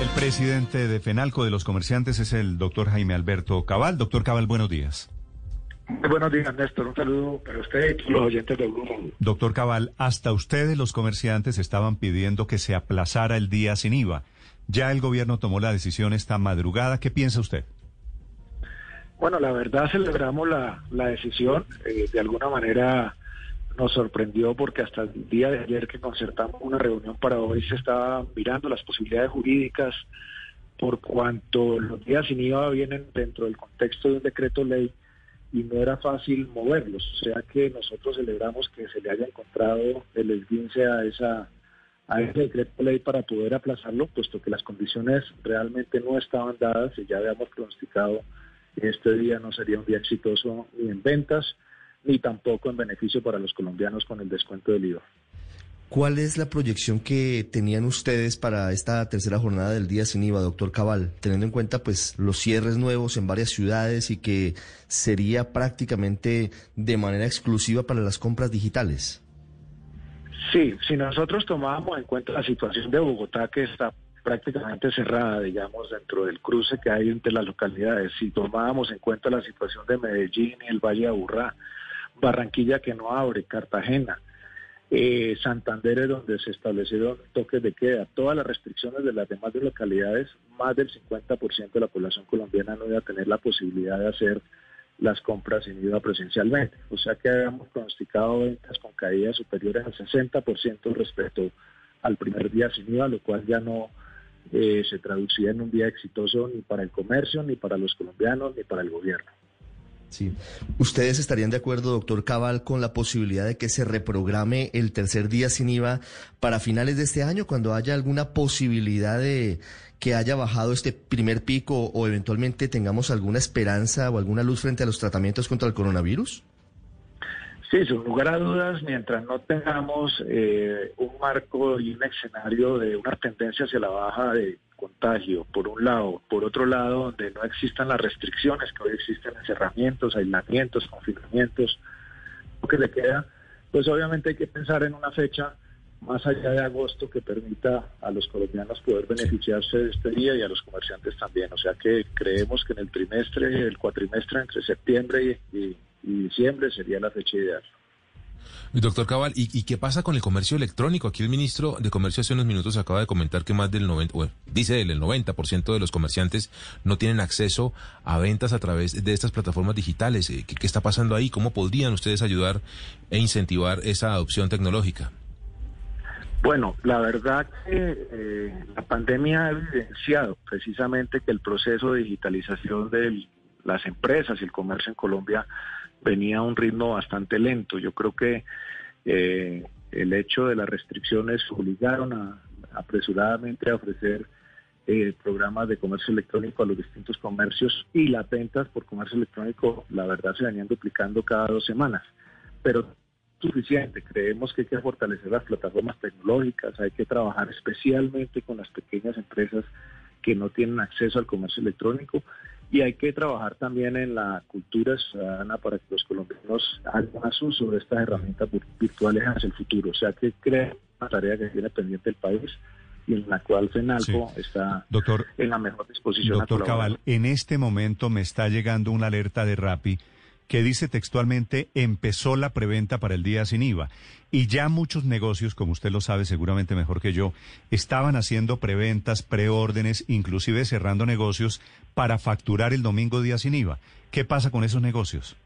El presidente de FENALCO de los comerciantes es el doctor Jaime Alberto Cabal. Doctor Cabal, buenos días. buenos días, Néstor. Un saludo para usted y los oyentes de Grupo. Doctor Cabal, hasta ustedes los comerciantes estaban pidiendo que se aplazara el día sin IVA. Ya el gobierno tomó la decisión esta madrugada. ¿Qué piensa usted? Bueno, la verdad celebramos la, decisión. Eh, de alguna manera nos sorprendió porque hasta el día de ayer que concertamos una reunión para hoy se estaba mirando las posibilidades jurídicas por cuanto los días sin IVA vienen dentro del contexto de un decreto ley y no era fácil moverlos. O sea que nosotros celebramos que se le haya encontrado el esguince a esa a ese decreto ley para poder aplazarlo, puesto que las condiciones realmente no estaban dadas y ya habíamos pronosticado que este día no sería un día exitoso ni en ventas ni tampoco en beneficio para los colombianos con el descuento del IVA. ¿Cuál es la proyección que tenían ustedes para esta tercera jornada del día sin IVA, doctor Cabal, teniendo en cuenta pues los cierres nuevos en varias ciudades y que sería prácticamente de manera exclusiva para las compras digitales? Sí, si nosotros tomábamos en cuenta la situación de Bogotá que está prácticamente cerrada, digamos, dentro del cruce que hay entre las localidades, si tomábamos en cuenta la situación de Medellín y el Valle de Aburrá, Barranquilla que no abre, Cartagena, eh, Santander es donde se establecieron toques de queda. Todas las restricciones de las demás localidades, más del 50% de la población colombiana no iba a tener la posibilidad de hacer las compras sin IVA presencialmente. O sea que habíamos pronosticado ventas con caídas superiores al 60% respecto al primer día sin IVA, lo cual ya no eh, se traducía en un día exitoso ni para el comercio, ni para los colombianos, ni para el gobierno. Sí. ¿Ustedes estarían de acuerdo, doctor Cabal, con la posibilidad de que se reprograme el tercer día sin IVA para finales de este año, cuando haya alguna posibilidad de que haya bajado este primer pico o eventualmente tengamos alguna esperanza o alguna luz frente a los tratamientos contra el coronavirus? Sí, sin lugar a dudas, mientras no tengamos eh, un marco y un escenario de una tendencia hacia la baja de contagio, por un lado, por otro lado, donde no existan las restricciones que hoy existen, encerramientos, aislamientos, confinamientos, lo que le queda, pues obviamente hay que pensar en una fecha más allá de agosto que permita a los colombianos poder beneficiarse de este día y a los comerciantes también. O sea que creemos que en el trimestre, el cuatrimestre entre septiembre y diciembre sería la fecha ideal. Doctor Cabal, ¿y, qué pasa con el comercio electrónico? Aquí el ministro de Comercio hace unos minutos acaba de comentar que más del 90, dice él, el 90% de los comerciantes no tienen acceso a ventas a través de estas plataformas digitales. Eh, ¿Qué, está pasando ahí? ¿Cómo podrían ustedes ayudar e incentivar esa adopción tecnológica? Bueno, la verdad que eh, la pandemia ha evidenciado precisamente que el proceso de digitalización de las empresas y el comercio en Colombia venía a un ritmo bastante lento. Yo creo que eh, el hecho de las restricciones obligaron a, apresuradamente a ofrecer eh, programas de comercio electrónico a los distintos comercios y las ventas por comercio electrónico, la verdad, se venían duplicando cada dos semanas. Pero suficiente. Creemos que hay que fortalecer las plataformas tecnológicas, hay que trabajar especialmente con las pequeñas empresas que no tienen acceso al comercio electrónico y hay que trabajar también en la cultura ciudadana para que los colombianos hagan más uso de estas herramientas virtuales hacia el futuro. O sea que creo una tarea que tiene pendiente el país y en la cual FENALCO está en la mejor disposición. Doctor Cabal, en este momento me está llegando una alerta de RAPI que dice textualmente empezó la preventa para el día sin IVA. Y ya muchos negocios, como usted lo sabe seguramente mejor que yo, estaban haciendo preventas, preórdenes, inclusive cerrando negocios para facturar el domingo día sin IVA. ¿Qué pasa con esos negocios?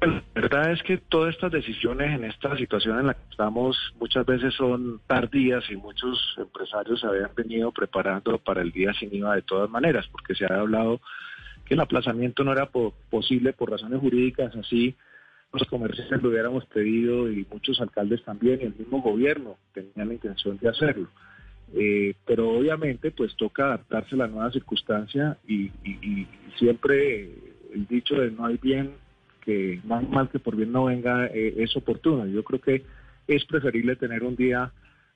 Bueno, la verdad es que todas estas decisiones en esta situación en la que estamos muchas veces son tardías y muchos empresarios se habían venido preparando para el día sin IVA de todas maneras, porque se ha hablado que el aplazamiento no era posible por razones jurídicas, así los comerciantes lo hubiéramos pedido y muchos alcaldes también y el mismo gobierno tenían la intención de hacerlo. Eh, pero obviamente pues toca adaptarse a la nueva circunstancia y, siempre el dicho de no hay bien que más mal que por bien no venga eh, es oportuno. Yo creo que es preferible tener un día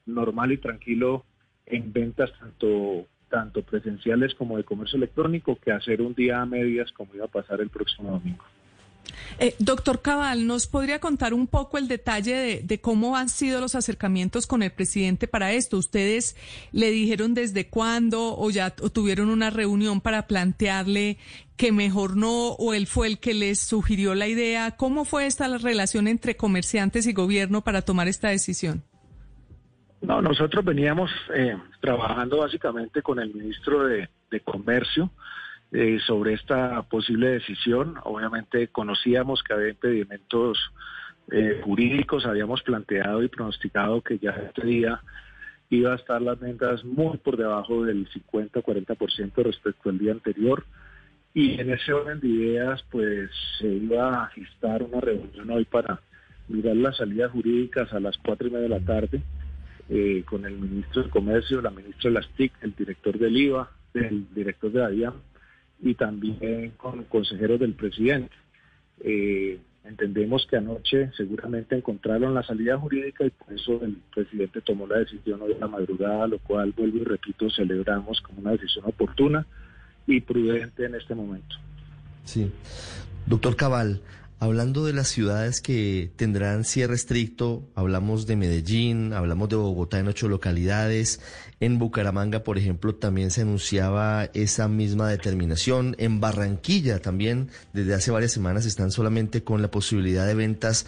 normal y tranquilo en ventas tanto tanto presenciales como de comercio electrónico que hacer un día a medias como iba a pasar el próximo domingo. Eh, doctor Cabal, ¿nos podría contar un poco el detalle de, cómo han sido los acercamientos con el presidente para esto? ¿Ustedes le dijeron desde cuándo o ya tuvieron una reunión para plantearle que mejor no o él fue el que les sugirió la idea? ¿Cómo fue esta la relación entre comerciantes y gobierno para tomar esta decisión? No, nosotros veníamos eh, trabajando básicamente con el ministro de Comercio eh, sobre esta posible decisión. Obviamente conocíamos que había impedimentos eh, jurídicos, habíamos planteado y pronosticado que ya este día iba a estar las ventas muy por debajo del 50-40% respecto al día anterior. Y en ese orden de ideas, pues se iba a gestar una reunión hoy para mirar las salidas jurídicas a las cuatro y media de la tarde eh, con el ministro de Comercio, la ministra de las TIC, el director del IVA, el director de la y también con consejeros del presidente. Eh, entendemos que anoche seguramente encontraron la salida jurídica y por eso el presidente tomó la decisión hoy en la madrugada, lo cual, vuelvo y repito, celebramos como una decisión oportuna y prudente en este momento. Sí. Doctor Cabal, Hablando de las ciudades que tendrán cierre estricto, hablamos de Medellín, hablamos de Bogotá en ocho localidades, en Bucaramanga, por ejemplo, también se anunciaba esa misma determinación, en Barranquilla también, desde hace varias semanas están solamente con la posibilidad de ventas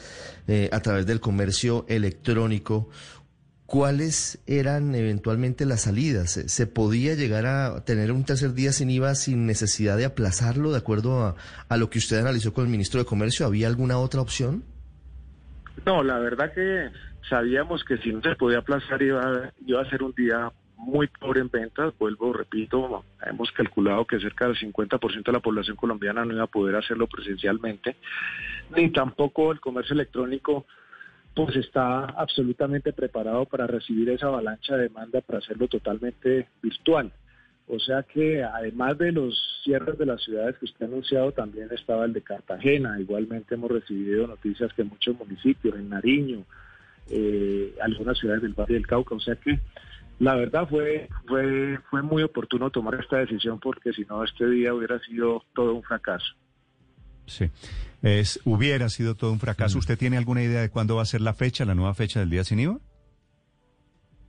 eh, a través del comercio electrónico. ¿Cuáles eran eventualmente las salidas? ¿Se podía llegar a tener un tercer día sin IVA sin necesidad de aplazarlo de acuerdo a, lo que usted analizó con el ministro de Comercio? ¿Había alguna otra opción? No, la verdad que sabíamos que si no se podía aplazar iba, iba a ser un día muy pobre en ventas. Vuelvo, repito, hemos calculado que cerca del 50% de la población colombiana no iba a poder hacerlo presencialmente, ni tampoco el comercio electrónico pues está absolutamente preparado para recibir esa avalancha de demanda para hacerlo totalmente virtual. O sea que además de los cierres de las ciudades que usted ha anunciado, también estaba el de Cartagena. Igualmente hemos recibido noticias que muchos municipios, en Nariño, eh, algunas ciudades del Valle del Cauca. O sea que la verdad fue, fue, fue muy oportuno tomar esta decisión porque si no este día hubiera sido todo un fracaso. Sí. Es, hubiera sido todo un fracaso. ¿Usted tiene alguna idea de cuándo va a ser la fecha, la nueva fecha del día sin IVA?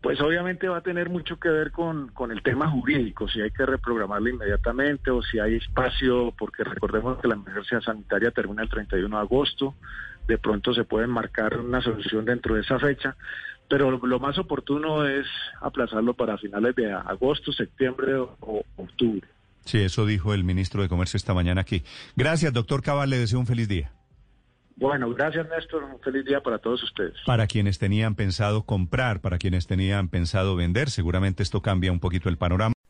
Pues obviamente va a tener mucho que ver con, con el tema jurídico, si hay que reprogramarla inmediatamente o si hay espacio, porque recordemos que la emergencia sanitaria termina el 31 de agosto, de pronto se puede marcar una solución dentro de esa fecha, pero lo, más oportuno es aplazarlo para finales de agosto, septiembre o octubre. Sí, eso dijo el ministro de Comercio esta mañana aquí. Gracias, doctor Cabal, le deseo un feliz día. Bueno, gracias Néstor, un feliz día para todos ustedes. Para quienes tenían pensado comprar, para quienes tenían pensado vender, seguramente esto cambia un poquito el panorama.